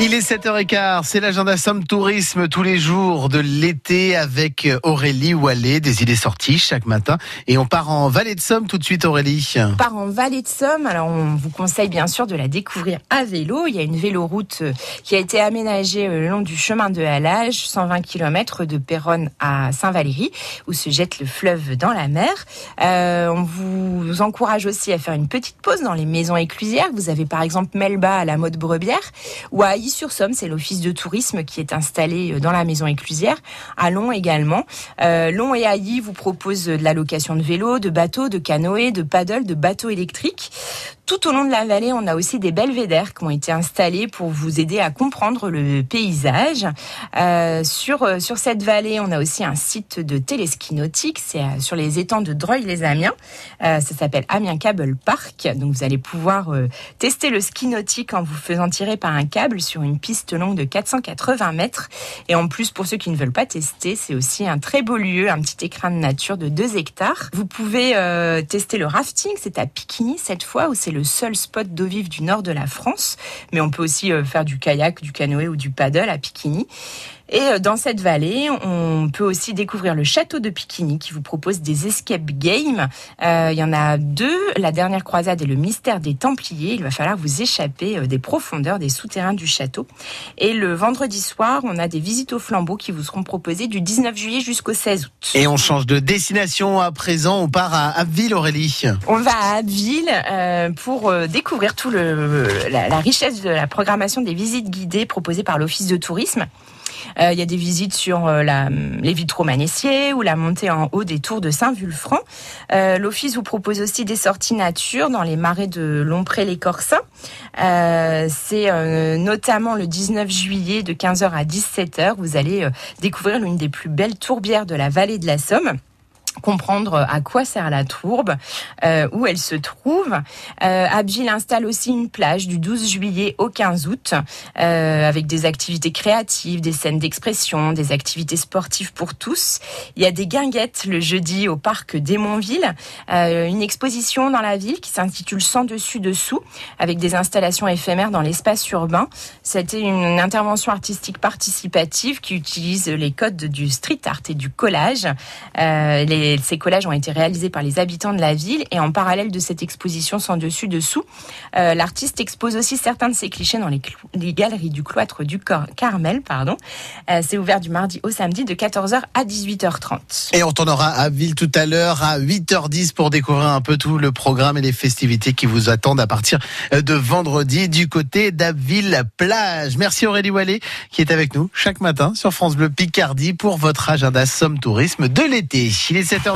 Il est 7h15, c'est l'agenda Somme Tourisme tous les jours de l'été avec Aurélie Wallet, des idées sorties chaque matin. Et on part en Vallée de Somme tout de suite Aurélie. On part en Vallée de Somme, alors on vous conseille bien sûr de la découvrir à vélo. Il y a une véloroute euh, qui a été aménagée euh, le long du chemin de halage, 120 km de Péronne à Saint-Valery, où se jette le fleuve dans la mer. Euh, on vous encourage aussi à faire une petite pause dans les maisons éclusières. Vous avez par exemple Melba à la mode Brebière ou à sur somme c'est l'office de tourisme qui est installé euh, dans la maison éclusière. À Long également. Euh, Long et Ailly vous proposent de la location de vélos, de bateaux, de canoës, de paddles, de bateaux électriques. Tout au long de la vallée, on a aussi des belvédères qui ont été installés pour vous aider à comprendre le paysage. Euh, sur, euh, sur cette vallée, on a aussi un site de téléski nautique, c'est euh, sur les étangs de Dreuil-les-Amiens. Euh, ça s'appelle Amiens Cable Park. Donc vous allez pouvoir tester le ski nautique en vous faisant tirer par un câble sur une piste longue de 480 mètres. Et en plus, pour ceux qui ne veulent pas tester, c'est aussi un très beau lieu, un petit écrin de nature de 2 hectares. Vous pouvez tester le rafting, c'est à Piquigny cette fois, où c'est le seul spot d'eau vive du nord de la France, mais on peut aussi euh, faire du kayak, du canoë ou du paddle à Piquigny. Et euh, dans cette vallée, on peut aussi découvrir le château de Piquigny qui vous propose des escape games. Euh, il y en a deux, la dernière croisade et le mystère des Templiers. Il va falloir vous échapper euh, des profondeurs des souterrains du château. Et le vendredi soir, on a des visites au flambeau qui vous seront proposées du 19 juillet jusqu'au 16 août. Et on change de destination à présent, on part à Abbeville Aurélie. On va à Abbeville euh, pour découvrir tout le, la, la richesse de la programmation des visites guidées proposées par l'Office de tourisme. Euh, il y a des visites sur euh, les vitraux Manessier ou la montée en haut des tours de Saint-Vulfranc. Euh, L'Office vous propose aussi des sorties nature dans les marais de Lompré-les-Corsins. C'est notamment le 19 juillet de 15h à 17h. Vous allez découvrir l'une des plus belles tourbières de la vallée de la Somme comprendre à quoi sert la tourbe, euh, où elle se trouve. Euh, Abgil installe aussi une plage du 12 juillet au 15 août, euh, avec des activités créatives, des scènes d'expression, des activités sportives pour tous. Il y a des guinguettes le jeudi au parc d'Emonville, euh, une exposition dans la ville qui s'intitule Sans dessus dessous, avec des installations éphémères dans l'espace urbain. C'était une intervention artistique participative qui utilise les codes du street art et du collage. Ces collages ont été réalisés par les habitants de la ville et en parallèle de cette exposition sans dessus dessous, euh, l'artiste expose aussi certains de ses clichés dans les, galeries du cloître du Carmel. Pardon. Euh, c'est ouvert du mardi au samedi de 14h à 18h30. Et on tournera à Ville tout à l'heure à 8h10 pour découvrir un peu tout le programme et les festivités qui vous attendent à partir de vendredi du côté d'Abbeville Plage. Merci Aurélie Wallet qui est avec nous chaque matin sur France Bleu Picardie pour votre agenda Somme Tourisme de l'été.